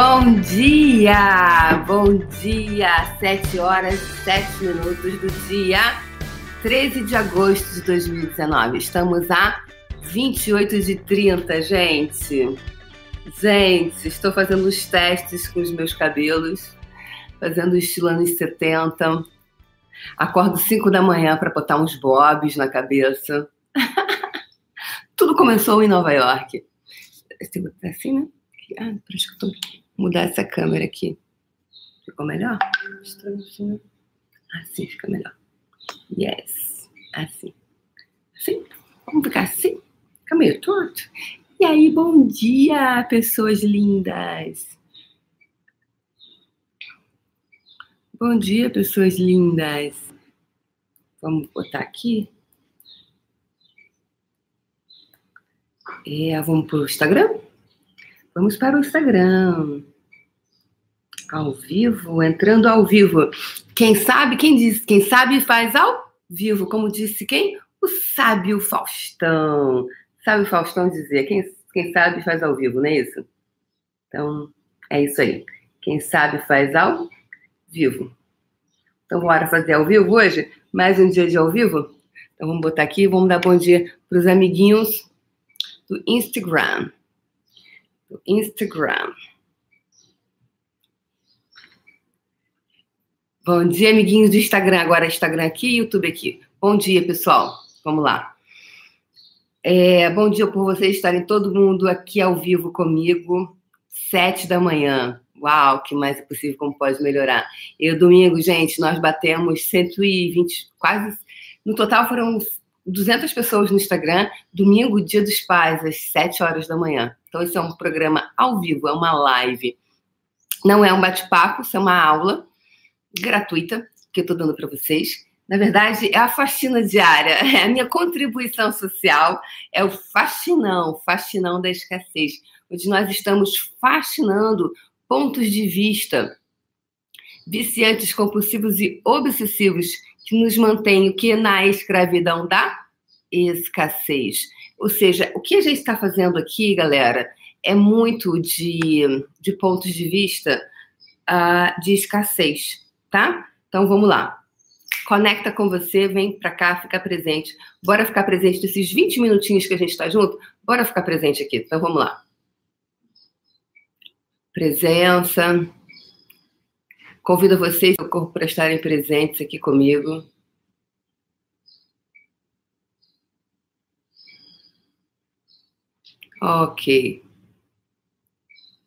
Bom dia! Bom dia! 7 horas e 7 minutos do dia 13 de agosto de 2019. Estamos a 28 de 30, gente. Gente, estou fazendo os testes com os meus cabelos, fazendo estilo anos 70. Acordo 5 da manhã para botar uns bobs na cabeça. Tudo começou em Nova York. Assim, né? Ah, acho que eu tô... mudar essa câmera aqui. Ficou melhor? Assim, fica melhor. Yes. Assim. Assim. Vamos ficar assim? Fica meio torto. E aí, bom dia, pessoas lindas. Bom dia, pessoas lindas. Vamos botar aqui. É, vamos para o Instagram? Vamos para o Instagram. Ao vivo, entrando ao vivo. Quem sabe, quem disse, quem sabe faz ao vivo, como disse quem? O sábio Faustão. Sabe o Faustão dizer, quem, quem sabe faz ao vivo, não é isso? Então, é isso aí. Quem sabe faz ao vivo. Então, bora fazer ao vivo hoje? Mais um dia de ao vivo? Então, vamos botar aqui, vamos dar bom dia para os amiguinhos do Instagram do Instagram. Bom dia, amiguinhos do Instagram. Agora Instagram aqui e YouTube aqui. Bom dia, pessoal. Vamos lá. É, bom dia por vocês estarem todo mundo aqui ao vivo comigo. Sete da manhã. Uau, que mais é possível, como pode melhorar. E domingo, gente, nós batemos 120, quase. No total foram 200 pessoas no Instagram, domingo, dia dos pais, às 7 horas da manhã. Então, esse é um programa ao vivo, é uma live. Não é um bate-papo, isso é uma aula gratuita que eu estou dando para vocês. Na verdade, é a faxina diária, é a minha contribuição social, é o faxinão, faxinão da escassez, onde nós estamos fascinando pontos de vista viciantes, compulsivos e obsessivos que nos mantém o que na escravidão da escassez. Ou seja, o que a gente está fazendo aqui, galera, é muito de, de pontos de vista uh, de escassez, tá? Então vamos lá. Conecta com você, vem para cá, fica presente. Bora ficar presente nesses 20 minutinhos que a gente está junto? Bora ficar presente aqui. Então vamos lá. Presença. Convido vocês para estarem presentes aqui comigo. Ok.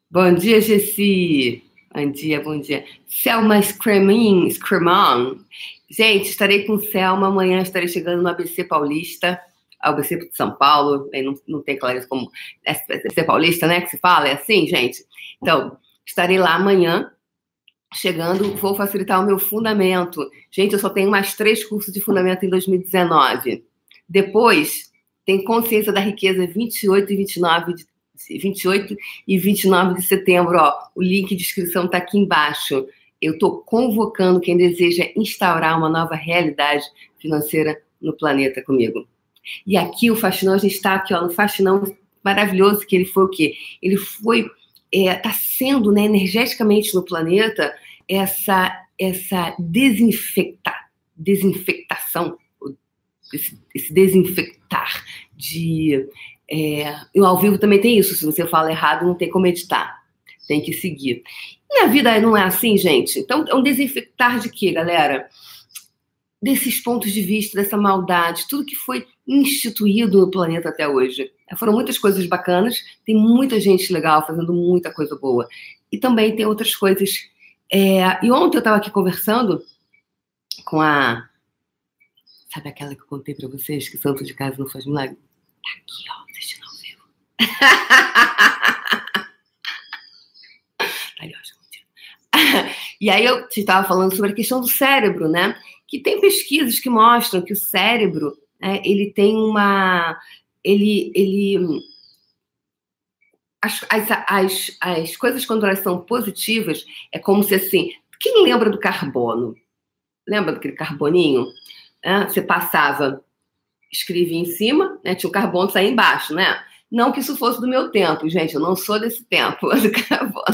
Bom dia, Gessi. Bom dia, bom dia. Selma Scremin, Screman. Gente, estarei com Selma amanhã, estarei chegando no ABC Paulista, ABC de São Paulo, não, não tem clareza como ABC Paulista, né, que se fala, é assim, gente? Então, estarei lá amanhã, chegando, vou facilitar o meu fundamento. Gente, eu só tenho mais três cursos de fundamento em 2019. Depois, tem consciência da riqueza 28 e 29 de 28 e 29 de setembro, ó, o link de inscrição está aqui embaixo. Eu estou convocando quem deseja instaurar uma nova realidade financeira no planeta comigo. E aqui o Faxinão, a gente está aqui ó, no Faxinão maravilhoso, que ele foi o quê? Ele foi está é, tá sendo né, energeticamente no planeta essa, essa desinfecta, desinfectação, esse, esse desinfectar de. É, ao vivo também tem isso, se você fala errado, não tem como editar, tem que seguir. E a vida não é assim, gente? Então, é um desinfectar de quê, galera? Desses pontos de vista, dessa maldade, tudo que foi instituído no planeta até hoje. Foram muitas coisas bacanas, tem muita gente legal fazendo muita coisa boa. E também tem outras coisas. É... E ontem eu estava aqui conversando com a. Sabe aquela que eu contei para vocês, que santo de casa não faz milagre? Tá aqui, ó, ali, ó, e aí eu estava falando sobre a questão do cérebro, né? Que tem pesquisas que mostram que o cérebro, né, ele tem uma ele, ele as, as, as, as coisas quando elas são positivas é como se assim, quem lembra do carbono? Lembra daquele carboninho? É, você passava, escrevia em cima, né? Tinha o carbono sair embaixo, né? Não que isso fosse do meu tempo, gente, eu não sou desse tempo do carbono.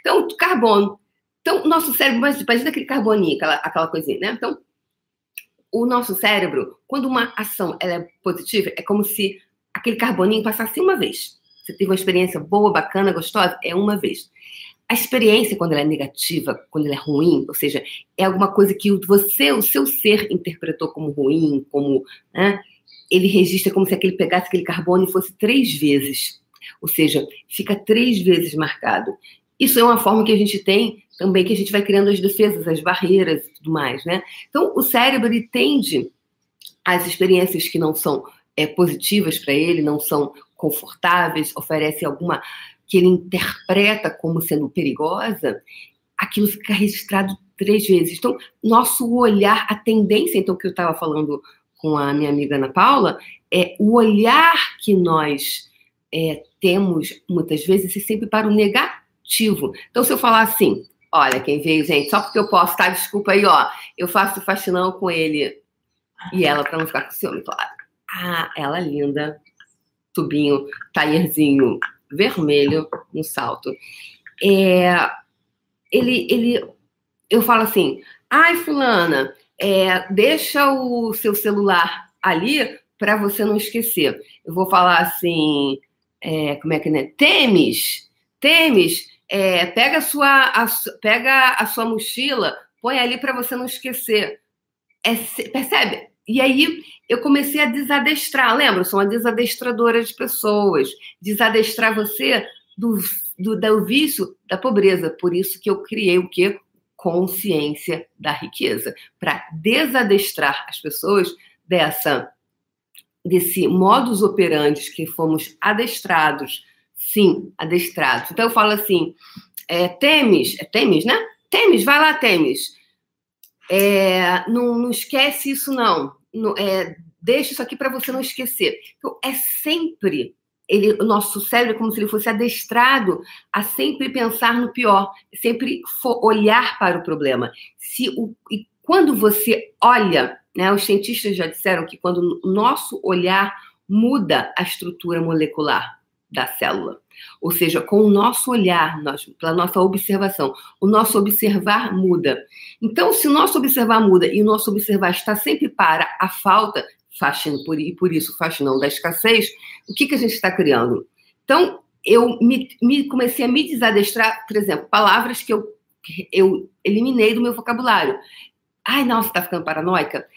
então, carbono. Então, nosso cérebro, imagina aquele carboninho, aquela, aquela coisinha, né? Então, o nosso cérebro, quando uma ação ela é positiva, é como se aquele carboninho passasse uma vez. Você teve uma experiência boa, bacana, gostosa, é uma vez. A experiência, quando ela é negativa, quando ela é ruim, ou seja, é alguma coisa que você, o seu ser, interpretou como ruim, como. Né, ele registra como se aquele pegasse aquele carbono e fosse três vezes. Ou seja, fica três vezes marcado. Isso é uma forma que a gente tem também, que a gente vai criando as defesas, as barreiras e tudo mais, né? Então, o cérebro, ele tende às experiências que não são é, positivas para ele, não são confortáveis, oferecem alguma que ele interpreta como sendo perigosa, aquilo fica registrado três vezes. Então, nosso olhar, a tendência, então, que eu estava falando com a minha amiga Ana Paula, é o olhar que nós é, temos, muitas vezes, é sempre para o negativo. Então, se eu falar assim, olha, quem veio, gente, só porque eu posso, tá? Desculpa aí, ó, eu faço faxinão com ele e ela, para não ficar com ciúme, claro. Ah, ela linda, tubinho, taierzinho vermelho no salto. É, ele, ele, eu falo assim, ai, fulana, é, deixa o seu celular ali para você não esquecer. Eu vou falar assim, é, como é que é? Temes, Temes, é, pega a sua, a, pega a sua mochila, põe ali para você não esquecer. É, percebe? E aí eu comecei a desadestrar, lembra? Eu sou uma desadestradora de pessoas. Desadestrar você do, do, do vício da pobreza. Por isso que eu criei o quê? Consciência da riqueza. Para desadestrar as pessoas dessa desse modus operandi que fomos adestrados. Sim, adestrados. Então eu falo assim, é, Temes, é Temes, né? Temes, vai lá, Temes. É, não, não, esquece isso, não. não é, deixa isso aqui para você não esquecer. Então, é sempre. Ele, o nosso cérebro é como se ele fosse adestrado a sempre pensar no pior, sempre olhar para o problema. Se o, e quando você olha, né, os cientistas já disseram que quando o nosso olhar muda a estrutura molecular da célula. Ou seja, com o nosso olhar, nós, pela nossa observação, o nosso observar muda. Então, se o nosso observar muda e o nosso observar está sempre para a falta, faxina, por, e por isso faxinão da escassez, o que, que a gente está criando? Então, eu me, me, comecei a me desadestrar, por exemplo, palavras que eu, eu eliminei do meu vocabulário. Ai, nossa, está ficando paranoica.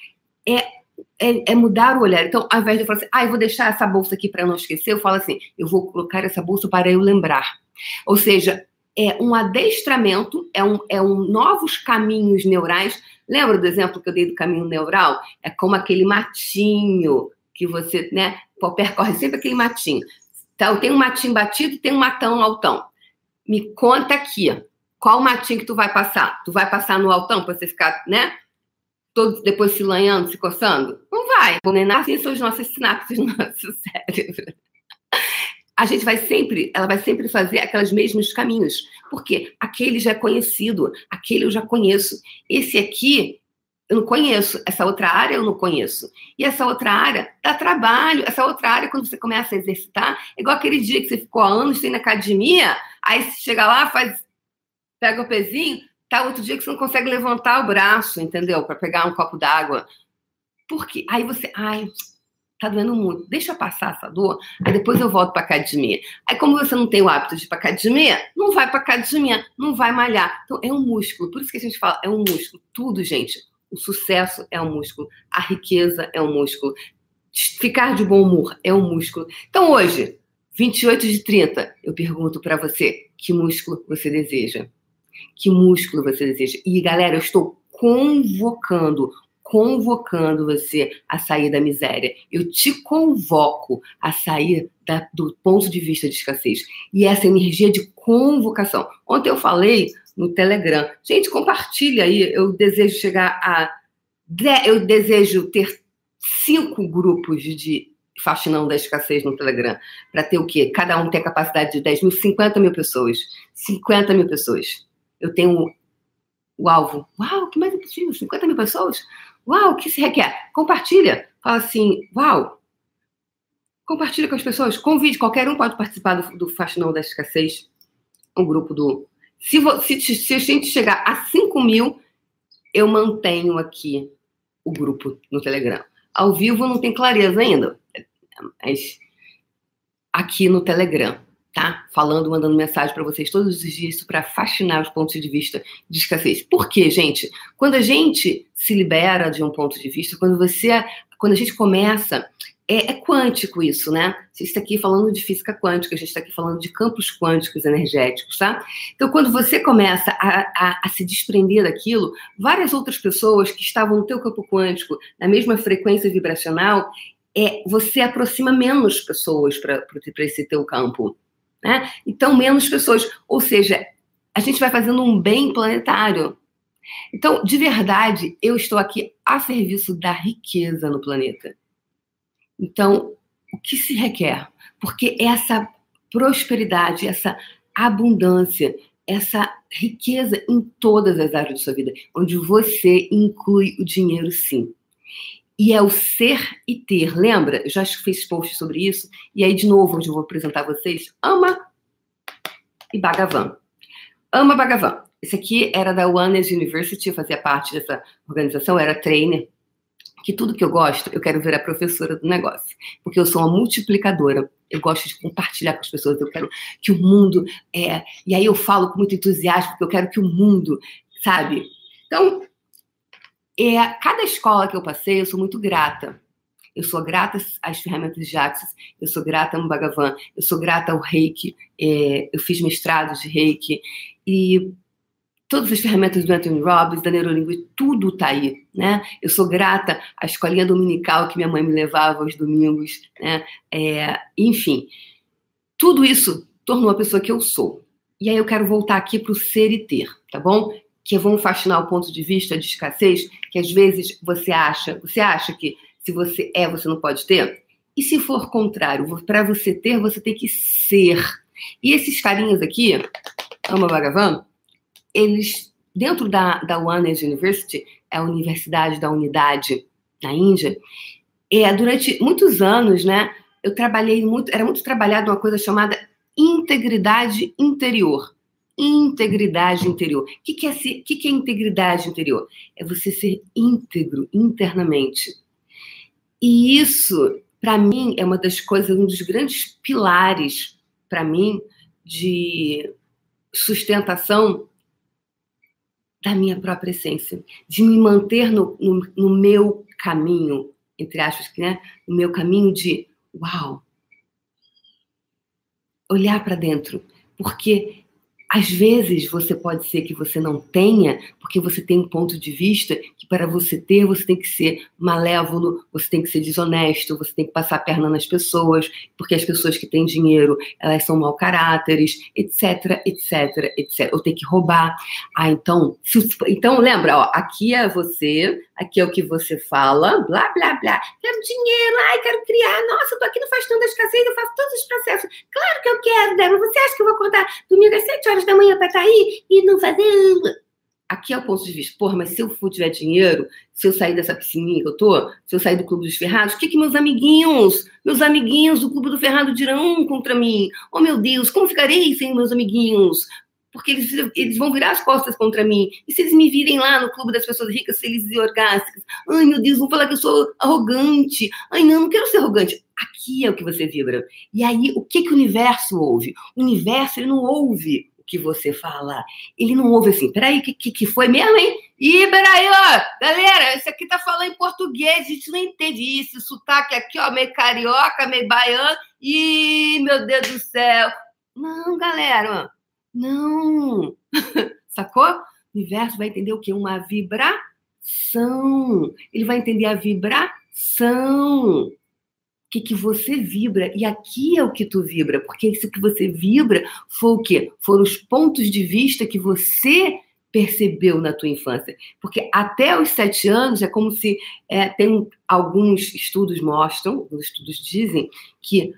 É é, é, mudar o olhar. Então, ao invés de eu falar assim, ah, eu vou deixar essa bolsa aqui para não esquecer, eu falo assim, eu vou colocar essa bolsa para eu lembrar. Ou seja, é um adestramento, é um, é um novos caminhos neurais. Lembra do exemplo que eu dei do caminho neural? É como aquele matinho que você, né, percorre sempre aquele matinho. Então, tem um matinho batido tem um matão altão. Me conta aqui, qual matinho que tu vai passar? Tu vai passar no altão para você ficar, né, todos depois se lanhando, se coçando? Não vai. Nem assim são as nossas sinapses no nosso cérebro. A gente vai sempre, ela vai sempre fazer aqueles mesmos caminhos. Porque aquele já é conhecido, aquele eu já conheço. Esse aqui eu não conheço, essa outra área eu não conheço. E essa outra área dá trabalho. Essa outra área, quando você começa a exercitar, é igual aquele dia que você ficou há anos sem na academia, aí você chega lá, faz, pega o pezinho, Tá outro dia que você não consegue levantar o braço, entendeu? Para pegar um copo d'água. Porque aí você, ai, tá doendo muito. Deixa eu passar essa dor, aí depois eu volto para academia. Aí como você não tem o hábito de ir para academia, não vai para academia, não vai malhar. Então é um músculo. Por isso que a gente fala, é um músculo. Tudo, gente. O sucesso é um músculo, a riqueza é um músculo, ficar de bom humor é um músculo. Então hoje, 28 de 30, eu pergunto para você, que músculo você deseja? Que músculo você deseja? E galera, eu estou convocando, convocando você a sair da miséria. Eu te convoco a sair da, do ponto de vista de escassez. E essa energia de convocação. Ontem eu falei no Telegram. Gente, compartilha aí. Eu desejo chegar a. Eu desejo ter cinco grupos de faxinão da escassez no Telegram. Para ter o quê? Cada um tem a capacidade de 10 mil, 50 mil pessoas. 50 mil pessoas eu tenho o alvo. Uau, que mais é possível? 50 mil pessoas? Uau, o que se requer? Compartilha. Fala assim, uau, Compartilha com as pessoas, convide, qualquer um pode participar do, do Faxinão da Escassez, um grupo do. Se, se, se, a gente chegar a 5 mil, eu mantenho aqui o grupo no Telegram. Ao vivo não tem clareza ainda, mas aqui no Telegram, tá? Falando, mandando mensagem para vocês todos os dias para fascinar os pontos de vista de escassez. Por quê, gente? Quando a gente se libera de um ponto de vista, quando você, quando a gente começa é, é, quântico isso, né? A gente está aqui falando de física quântica, a gente está aqui falando de campos quânticos energéticos, tá? Então, quando você começa a, a, a, se desprender daquilo, várias outras pessoas que estavam no teu campo quântico, na mesma frequência vibracional, é, você aproxima menos pessoas para esse teu campo, né? Então, menos pessoas. Ou seja, a gente vai fazendo um bem planetário. Então, de verdade, eu estou aqui a serviço da riqueza no planeta. Então, o que se requer? Porque essa prosperidade, essa abundância, essa riqueza em todas as áreas de sua vida, onde você inclui o dinheiro, sim. E é o ser e ter. Lembra? Eu já fiz post sobre isso. E aí, de novo, onde eu vou apresentar vocês, Ama e Bhagavan. Ama Bhagavan. Esse aqui era da Oneness University, eu fazia parte dessa organização, era trainer que tudo que eu gosto, eu quero ver a professora do negócio, porque eu sou uma multiplicadora. Eu gosto de compartilhar com as pessoas, eu quero que o mundo é, e aí eu falo com muito entusiasmo, porque eu quero que o mundo, sabe? Então, é, cada escola que eu passei, eu sou muito grata. Eu sou grata às ferramentas de Axis, eu sou grata ao Bhagavan, eu sou grata ao Reiki, é, eu fiz mestrado de Reiki, e todas as ferramentas do Anthony Robbins, da Neurolinguística, tudo está aí, né? Eu sou grata à escolinha dominical que minha mãe me levava aos domingos, né? É, enfim, tudo isso tornou a pessoa que eu sou. E aí eu quero voltar aqui para o ser e ter, tá bom? Que vamos fascinar o ponto de vista de escassez, que às vezes você acha, você acha que se você é, você não pode ter? E se for contrário, para você ter, você tem que ser. E esses carinhas aqui, Ama Bhagavan, eles, dentro da, da Oneness University, é a Universidade da Unidade na Índia, é, durante muitos anos, né, eu trabalhei muito, era muito trabalhado uma coisa chamada integridade interior. Integridade interior. O que, que, é, que, que é integridade interior? É você ser íntegro internamente. E isso, para mim, é uma das coisas, um dos grandes pilares, para mim, de sustentação da minha própria essência, de me manter no, no, no meu caminho, entre aspas, né? no meu caminho de uau, olhar para dentro, porque às vezes você pode ser que você não tenha, porque você tem um ponto de vista que para você ter, você tem que ser malévolo, você tem que ser desonesto, você tem que passar a perna nas pessoas, porque as pessoas que têm dinheiro, elas são mau caráteres, etc, etc, etc. Ou tem que roubar. Ah, então, se, então lembra, ó, aqui é você, aqui é o que você fala, blá, blá, blá. Quero dinheiro, ai, quero criar. Nossa, eu tô aqui no Fastão da Escassez, eu faço todos os processos. Claro que eu quero, Débora. Você acha que eu vou acordar domingo às 7 horas da manhã para estar aí e não fazer. Aqui é o ponto de vista. Porra, mas se eu tiver dinheiro, se eu sair dessa piscininha que eu tô, se eu sair do Clube dos Ferrados, o que, que meus amiguinhos, meus amiguinhos do Clube do Ferrado dirão contra mim? Oh, meu Deus, como ficarei sem meus amiguinhos? Porque eles, eles vão virar as costas contra mim. E se eles me virem lá no Clube das Pessoas Ricas, felizes e orgásticas? Ai, meu Deus, vão falar que eu sou arrogante. Ai, não, não quero ser arrogante. Aqui é o que você vibra. E aí, o que, que o universo ouve? O universo, ele não ouve que você fala. Ele não ouve assim, peraí, que, que, que foi mesmo, hein? Ih, peraí, ó, galera, esse aqui tá falando em português, a gente não entende isso, esse sotaque aqui, ó, meio carioca, meio baiano, ih, meu Deus do céu. Não, galera, não. Sacou? O universo vai entender o quê? Uma vibração. Ele vai entender a vibração que, que você vibra. E aqui é o que tu vibra, porque isso que você vibra foi o quê? Foram os pontos de vista que você percebeu na tua infância. Porque até os sete anos é como se é, tem alguns estudos mostram, alguns estudos dizem que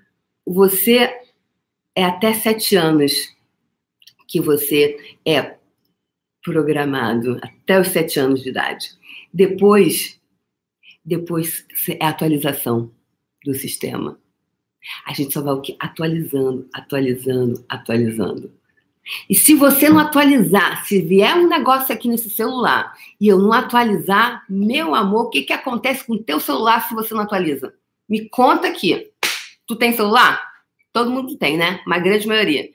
você é até sete anos que você é programado, até os sete anos de idade. Depois, depois é atualização do sistema. A gente só vai o quê? Atualizando, atualizando, atualizando. E se você não atualizar, se vier um negócio aqui nesse celular e eu não atualizar, meu amor, o que, que acontece com o teu celular se você não atualiza? Me conta aqui. Tu tem celular? Todo mundo tem, né? Uma grande maioria.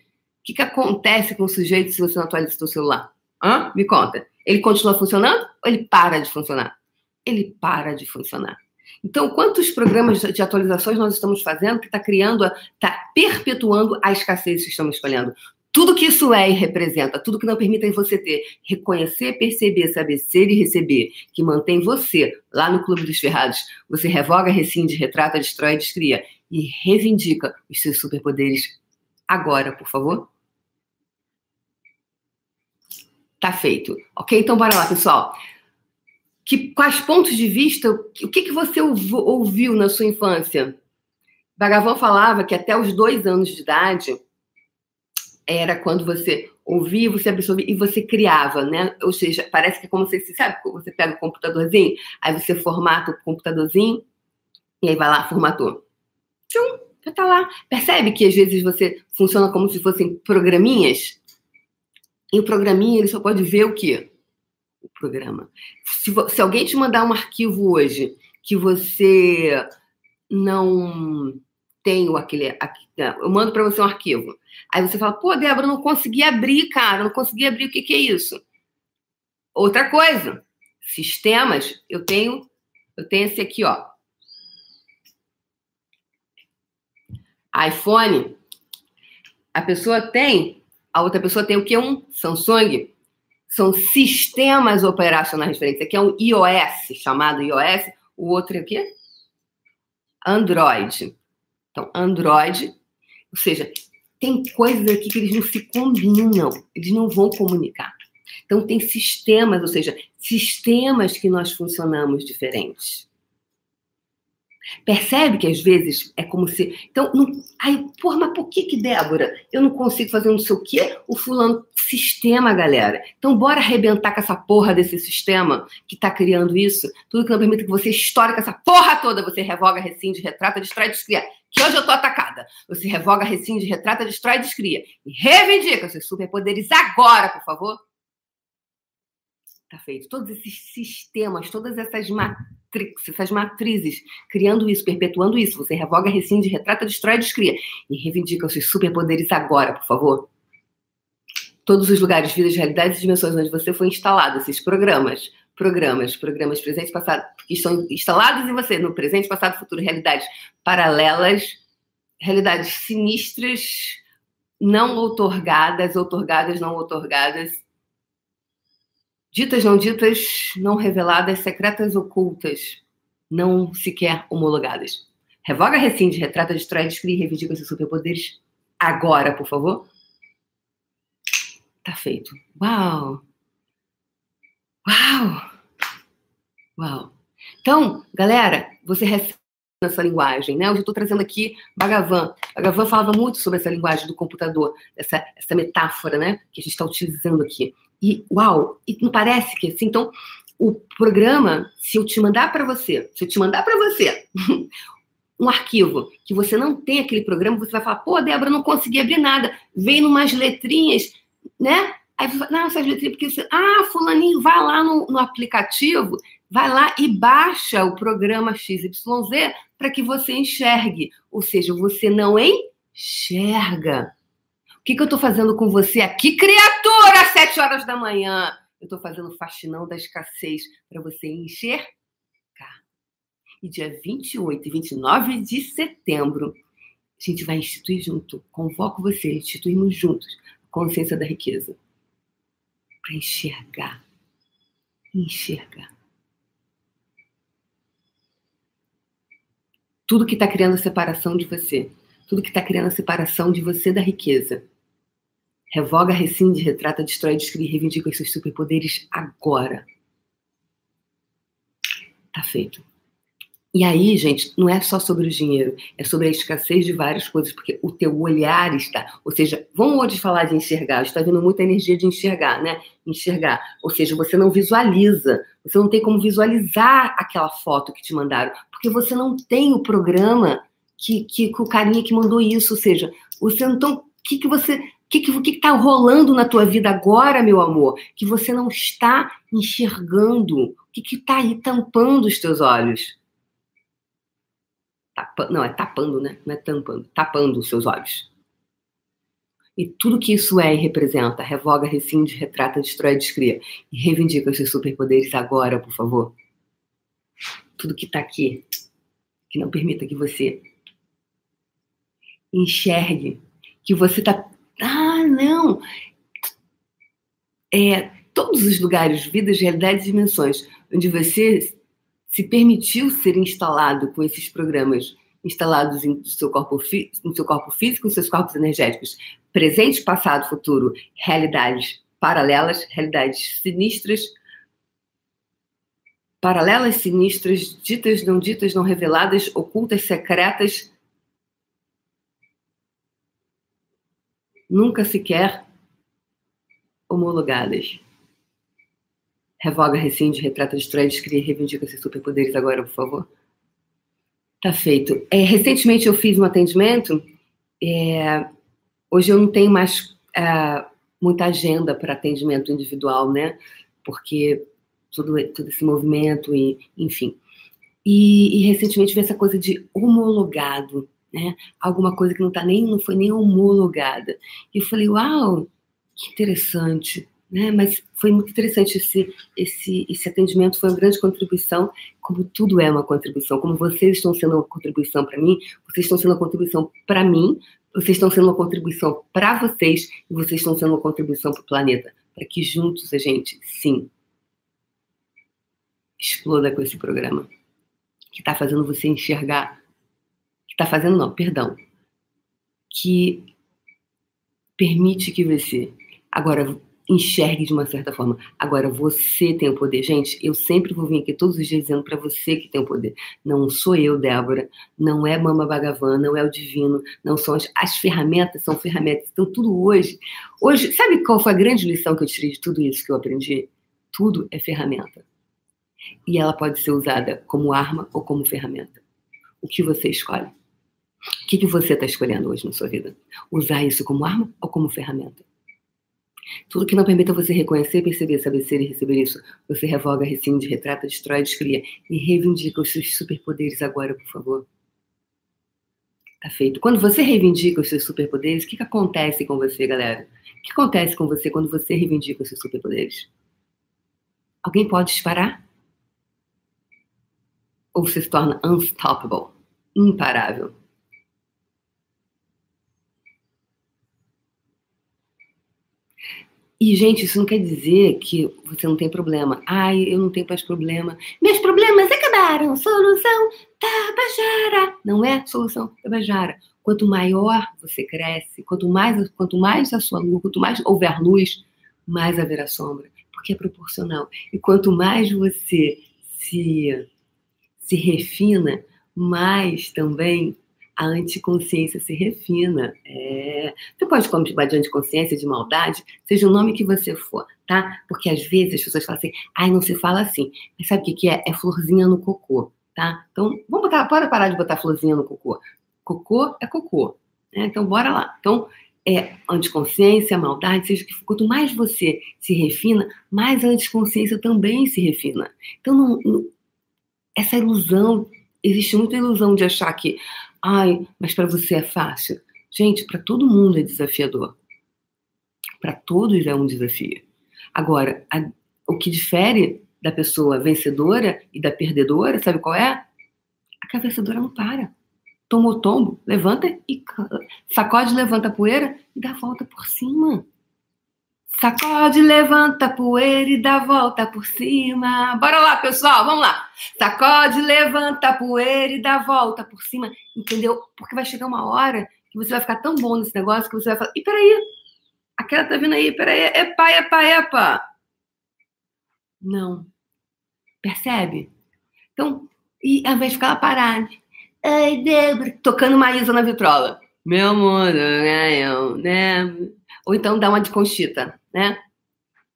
Que, que acontece com o sujeito se você não atualiza o seu celular? Hã? Me conta. Ele continua funcionando ou ele para de funcionar? Ele para de funcionar. Então, quantos programas de atualizações nós estamos fazendo que está criando, está perpetuando a escassez que estamos escolhendo? Tudo que isso é e representa, tudo que não permite você ter, reconhecer, perceber, saber ser e receber, que mantém você lá no Clube dos Ferrados, você revoga, rescinde, retrata, destrói, descria e reivindica os seus superpoderes agora, por favor? Tá feito. Ok? Então, bora lá, pessoal. Que, quais pontos de vista, o que, que você ouviu na sua infância? Bhagavan falava que até os dois anos de idade, era quando você ouvia, você absorvia e você criava, né? Ou seja, parece que é como se, sabe, você pega o computadorzinho, aí você formata o computadorzinho e aí vai lá, formatou. Tchum, já tá lá. Percebe que às vezes você funciona como se fossem programinhas? E o programinha, ele só pode ver o quê? O programa. Se, se alguém te mandar um arquivo hoje que você não tenho aquele. Eu mando para você um arquivo. Aí você fala, pô, Débora, não consegui abrir, cara, não consegui abrir. O que, que é isso? Outra coisa, sistemas, eu tenho, eu tenho esse aqui, ó. iPhone, a pessoa tem, a outra pessoa tem o que? Um Samsung. São sistemas operacionais diferentes. Aqui é um iOS, chamado iOS. O outro é o quê? Android. Então, Android, ou seja, tem coisas aqui que eles não se combinam, eles não vão comunicar. Então, tem sistemas, ou seja, sistemas que nós funcionamos diferentes. Percebe que às vezes é como se. Então, não... aí, porra, mas por que que, Débora, eu não consigo fazer não sei o quê? O fulano. Sistema, galera. Então, bora arrebentar com essa porra desse sistema que tá criando isso. Tudo que não permite que você estoure com essa porra toda. Você revoga, rescinde, retrata, destrói, descria. Que hoje eu tô atacada. Você revoga, rescinde, retrata, destrói, descria. E reivindica seus superpoderes agora, por favor. Tá feito. Todos esses sistemas, todas essas matrix, essas matrizes, criando isso, perpetuando isso. Você revoga, rescinde, retrata, destrói, descria. E reivindica os seus superpoderes agora, por favor. Todos os lugares, vidas, realidades e dimensões onde você foi instalado, esses programas, programas, programas presente, passado, que estão instalados em você no presente, passado, futuro, realidades paralelas, realidades sinistras, não outorgadas, outorgadas, não outorgadas Ditas, não ditas, não reveladas, secretas, ocultas, não sequer homologadas. Revoga, rescinde, retrata, destrói, descreve e reivindica seus superpoderes agora, por favor. Tá feito. Uau! Uau! Uau! Então, galera, você recebe essa linguagem, né? Hoje eu estou trazendo aqui Bhagavan. Bhagavan falava muito sobre essa linguagem do computador, essa, essa metáfora, né? Que a gente está utilizando aqui. E uau, e não parece que assim, então o programa, se eu te mandar para você, se eu te mandar para você um arquivo que você não tem aquele programa, você vai falar, pô, Débora, não consegui abrir nada. Vem numas letrinhas, né? Aí você fala, não, essas letrinhas, porque você, ah, fulaninho, vai lá no, no aplicativo, vai lá e baixa o programa XYZ para que você enxergue. Ou seja, você não enxerga que, que eu estou fazendo com você aqui, criatura, às sete horas da manhã? Eu estou fazendo faxinão da escassez para você enxergar. E dia 28 e 29 de setembro, a gente vai instituir junto, convoco você, instituímos juntos a consciência da riqueza. Para enxergar. Enxergar. Tudo que está criando a separação de você. Tudo que está criando a separação de você da riqueza Revoga, rescinde, retrata, destrói, descreve reivindica os seus superpoderes agora. Tá feito. E aí, gente, não é só sobre o dinheiro, é sobre a escassez de várias coisas, porque o teu olhar está, ou seja, vamos hoje falar de enxergar, está vindo muita energia de enxergar, né? Enxergar, ou seja, você não visualiza, você não tem como visualizar aquela foto que te mandaram, porque você não tem o programa que, que, que o carinha que mandou isso, ou seja, você então, o que, que você que está que, que tá rolando na tua vida agora, meu amor, que você não está enxergando? O que está aí tampando os teus olhos? Tapa, não, é tapando, né? Não é tampando. Tapando os seus olhos. E tudo que isso é e representa, revoga, rescinde, retrata, destrói, descria. E reivindica os seus superpoderes agora, por favor. Tudo que está aqui, que não permita que você enxergue que você está não! É, todos os lugares, vidas, realidades e dimensões, onde você se permitiu ser instalado com esses programas instalados em seu corpo, no seu corpo físico, em seus corpos energéticos, presente, passado, futuro, realidades paralelas, realidades sinistras, paralelas, sinistras, ditas, não ditas, não reveladas, ocultas, secretas, nunca sequer homologadas. Revoga, rescinde, retrata, destrói, descria reivindica esses superpoderes agora, por favor. Tá feito. É, recentemente eu fiz um atendimento. É, hoje eu não tenho mais é, muita agenda para atendimento individual, né? Porque todo, todo esse movimento e, enfim. E, e recentemente vi essa coisa de homologado né? Alguma coisa que não tá nem não foi nem homologada. E eu falei, uau, que interessante, né? Mas foi muito interessante esse esse esse atendimento, foi uma grande contribuição, como tudo é uma contribuição, como vocês estão sendo uma contribuição para mim, vocês estão sendo uma contribuição para mim, vocês estão sendo uma contribuição para vocês e vocês estão sendo uma contribuição para o planeta, para que juntos a gente, sim, exploda com esse programa que está fazendo você enxergar está fazendo, não, perdão, que permite que você agora enxergue de uma certa forma. Agora você tem o poder, gente. Eu sempre vou vir aqui todos os dias dizendo para você que tem o poder. Não sou eu, Débora. Não é Mama Bhagavan, não é o divino. Não são as, as ferramentas, são ferramentas. Então tudo hoje, hoje, sabe qual foi a grande lição que eu tirei de tudo isso que eu aprendi? Tudo é ferramenta. E ela pode ser usada como arma ou como ferramenta. O que você escolhe? O que, que você está escolhendo hoje na sua vida? Usar isso como arma ou como ferramenta? Tudo que não permita você reconhecer, perceber, saber ser e receber isso, você revoga, rescinde, retrata, destrói, descria e reivindica os seus superpoderes agora, por favor. Tá feito. Quando você reivindica os seus superpoderes, o que, que acontece com você, galera? O que acontece com você quando você reivindica os seus superpoderes? Alguém pode disparar? Ou você se torna unstoppable, imparável? E, gente, isso não quer dizer que você não tem problema. Ai, eu não tenho mais problema. Meus problemas acabaram. Solução Tabajara. Não é solução Tabajara. Quanto maior você cresce, quanto mais, quanto mais a sua luz, quanto mais houver luz, mais haverá sombra. Porque é proporcional. E quanto mais você se, se refina, mais também a anticonsciência se refina. É... Você pode chamar de anticonsciência, de maldade, seja o nome que você for, tá? Porque às vezes as pessoas falam assim, ai, não se fala assim. Mas sabe o que, que é? É florzinha no cocô, tá? Então, vamos botar, bora parar de botar florzinha no cocô. Cocô é cocô. Né? Então, bora lá. Então, é anticonsciência, maldade, seja que quanto mais você se refina, mais a anticonsciência também se refina. Então, não, não, essa ilusão, existe muita ilusão de achar que Ai, mas para você é fácil. Gente, para todo mundo é desafiador. Para todos é um desafio. Agora, a, o que difere da pessoa vencedora e da perdedora, sabe qual é? A que a vencedora não para. Tomou tombo, levanta e sacode, levanta a poeira e dá a volta por cima. Sacode, levanta poeira e dá volta por cima. Bora lá, pessoal, vamos lá. Sacode, levanta poeira e dá volta por cima. Entendeu? Porque vai chegar uma hora que você vai ficar tão bom nesse negócio que você vai falar: e peraí, aquela tá vindo aí, peraí, epa, epa, epa. Não. Percebe? Então, e ao invés de ficar lá parado, ai, Débora, tocando Maísa na vitrola. Meu mundo, né? Eu, né? Ou então dá uma de conchita, né?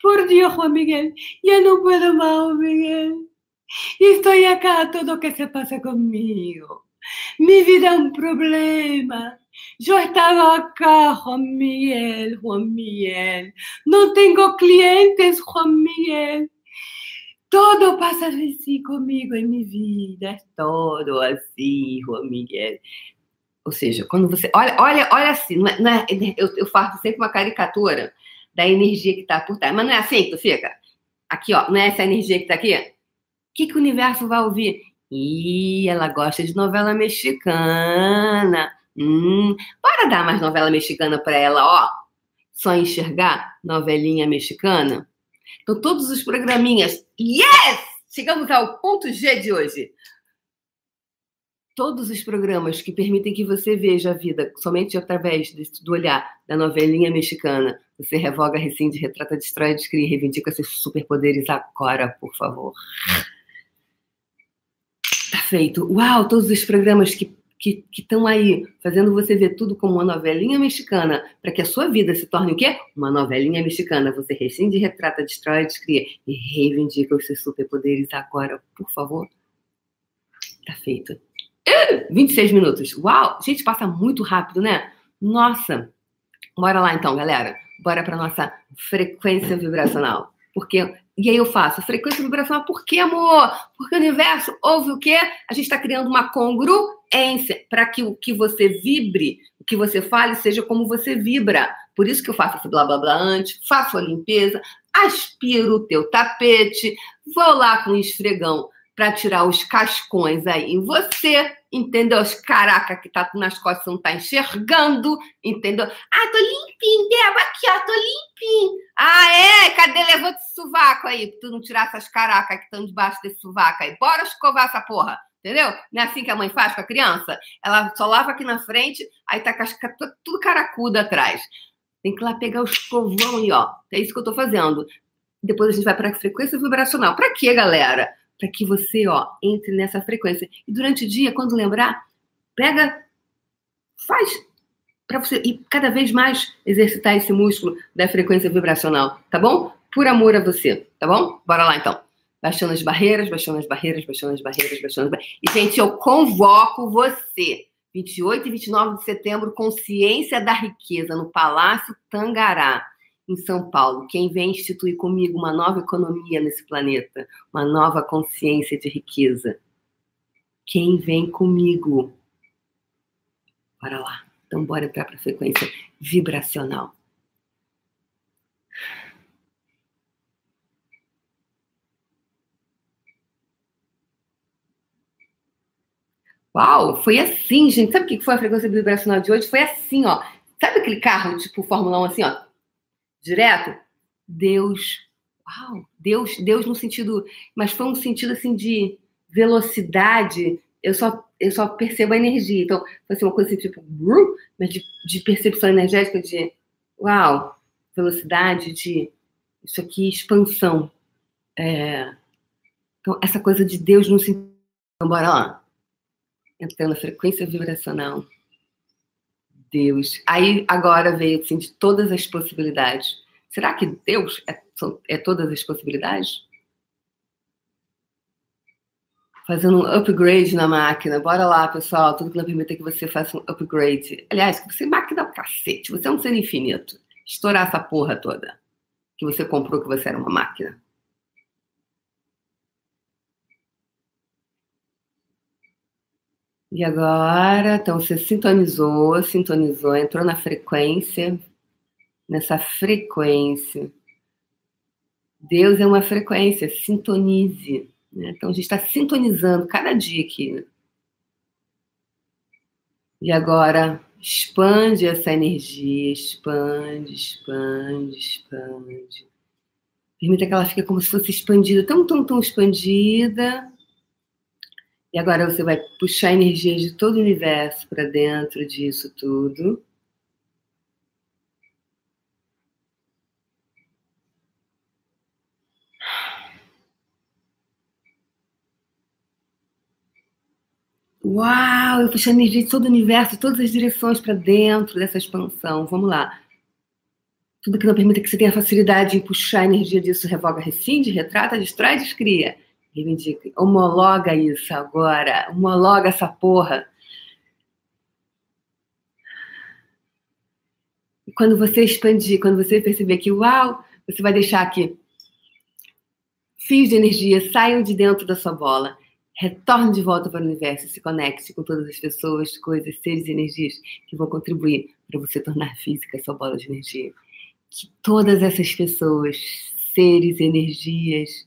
Por Dios, Juan Miguel, ya no puedo más, Miguel. Estoy acá, todo que se pasa conmigo. Minha vida é um problema. Eu estava cá, Juan Miguel, Juan Miguel. Não tenho clientes, Juan Miguel. Todo passa assim comigo em minha vida. Todo assim, Juan Miguel. Ou seja, quando você. Olha, olha, olha assim, não é, não é, eu, eu faço sempre uma caricatura da energia que está por trás. Mas não é assim que tu fica? Aqui, ó, não é essa energia que está aqui? O que, que o universo vai ouvir? Ih, ela gosta de novela mexicana. Hum, bora dar mais novela mexicana para ela, ó. Só enxergar novelinha mexicana? Então, todos os programinhas. Yes! Chegamos ao ponto G de hoje todos os programas que permitem que você veja a vida somente através do olhar da novelinha mexicana, você revoga, rescinde, retrata, destrói, descreve, reivindica seus superpoderes agora, por favor. Tá feito. Uau, todos os programas que que estão aí fazendo você ver tudo como uma novelinha mexicana, para que a sua vida se torne o quê? Uma novelinha mexicana. Você rescinde, retrata, destrói, descria e reivindica os seus superpoderes agora, por favor. Tá feito. 26 minutos. Uau! Gente, passa muito rápido, né? Nossa! Bora lá então, galera. Bora para nossa frequência vibracional. Porque e aí eu faço frequência vibracional. Por quê, amor? Porque o universo ouve o quê? A gente está criando uma congruência para que o que você vibre, o que você fale, seja como você vibra. Por isso que eu faço esse blá blá blá antes, faço a limpeza, aspiro o teu tapete, vou lá com o esfregão para tirar os cascões aí em você, entendeu? Os caraca que tá nas costas não tá enxergando, entendeu? Ah, tô limpinho, Deba, aqui, ó, tô limpinho. Ah, é? Cadê? Levanta esse sovaco aí, pra tu não tirar essas caracas que estão debaixo desse sovaco aí. Bora escovar essa porra. Entendeu? Não é assim que a mãe faz com a criança? Ela só lava aqui na frente, aí tá tudo caracudo atrás. Tem que ir lá pegar o escovão aí, ó. É isso que eu tô fazendo. Depois a gente vai para a frequência vibracional. Para quê, galera? Para que você, ó, entre nessa frequência. E durante o dia, quando lembrar, pega, faz para você e cada vez mais exercitar esse músculo da frequência vibracional, tá bom? Por amor a você, tá bom? Bora lá então. Baixando as barreiras, baixando as barreiras, baixando as barreiras, baixando as barreiras. E, gente, eu convoco você. 28 e 29 de setembro, Consciência da Riqueza, no Palácio Tangará em São Paulo. Quem vem instituir comigo uma nova economia nesse planeta, uma nova consciência de riqueza? Quem vem comigo? Bora lá. Então, bora entrar para a frequência vibracional. Uau, foi assim, gente. Sabe o que foi a frequência vibracional de hoje? Foi assim, ó. Sabe aquele carro, tipo Fórmula 1, assim, ó? Direto, Deus, uau, Deus, Deus no sentido, mas foi um sentido assim de velocidade. Eu só eu só percebo a energia. Então, foi assim, uma coisa assim, tipo, mas de, de percepção energética de uau, velocidade, de isso aqui, expansão. É, então, essa coisa de Deus no sentido. Então, bora lá. Entrando na frequência vibracional. Deus. Aí agora veio assim, de todas as possibilidades. Será que Deus é, é todas as possibilidades? Fazendo um upgrade na máquina. Bora lá, pessoal. Tudo que não permite que você faça um upgrade. Aliás, você máquina o cacete. Você é um ser infinito. Estourar essa porra toda. Que você comprou que você era uma máquina. E agora, então você sintonizou, sintonizou, entrou na frequência, nessa frequência. Deus é uma frequência, sintonize. Né? Então a gente está sintonizando cada dia aqui. E agora, expande essa energia, expande, expande, expande. Permita que ela fique como se fosse expandida, tão, tão, tão expandida e agora você vai puxar energia de todo o universo para dentro disso tudo. Uau! Eu puxei energia de todo o universo, todas as direções para dentro dessa expansão. Vamos lá. Tudo que não permita que você tenha facilidade em puxar a energia disso, revoga, rescinde, retrata, destrói, descria. Reivindica. Homologa isso agora. Homologa essa porra. E quando você expandir, quando você perceber que, uau, você vai deixar que fios de energia saiam de dentro da sua bola, retorne de volta para o universo, se conecte com todas as pessoas, coisas, seres e energias que vão contribuir para você tornar física a sua bola de energia. Que todas essas pessoas, seres, energias,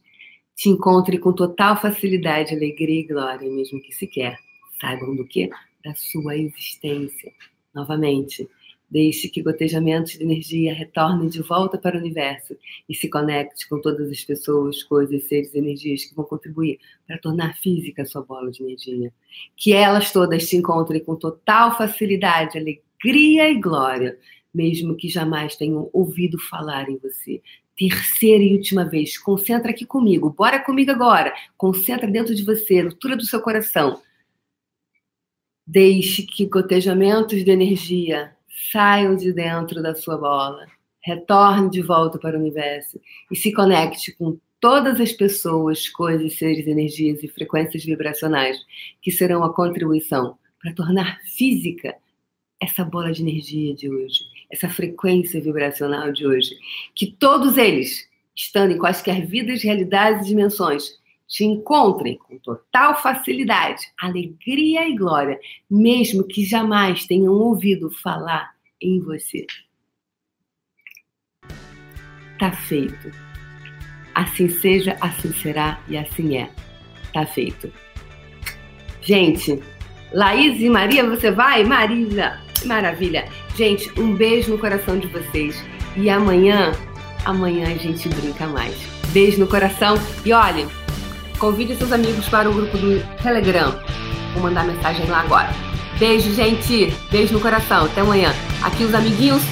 te encontrem com total facilidade, alegria e glória, mesmo que sequer saibam do que? Da sua existência. Novamente, Deixe que gotejamentos de energia retornem de volta para o universo e se conecte com todas as pessoas, coisas, seres e energias que vão contribuir para tornar física a sua bola de energia. Que elas todas te encontrem com total facilidade, alegria e glória, mesmo que jamais tenham ouvido falar em você. Terceira e última vez, concentra aqui comigo, bora comigo agora. Concentra dentro de você, altura do seu coração. Deixe que gotejamentos de energia saiam de dentro da sua bola, retorne de volta para o universo e se conecte com todas as pessoas, coisas, seres, energias e frequências vibracionais que serão a contribuição para tornar física essa bola de energia de hoje, essa frequência vibracional de hoje. Que todos eles, estando em quaisquer vidas, realidades e dimensões, te encontrem com total facilidade, alegria e glória, mesmo que jamais tenham ouvido falar em você. Tá feito. Assim seja, assim será e assim é. Tá feito. Gente, Laís e Maria, você vai? Marisa, maravilha. Gente, um beijo no coração de vocês. E amanhã, amanhã a gente brinca mais. Beijo no coração. E olha, Convide seus amigos para o grupo do Telegram. Vou mandar mensagem lá agora. Beijo, gente. Beijo no coração. Até amanhã. Aqui os amiguinhos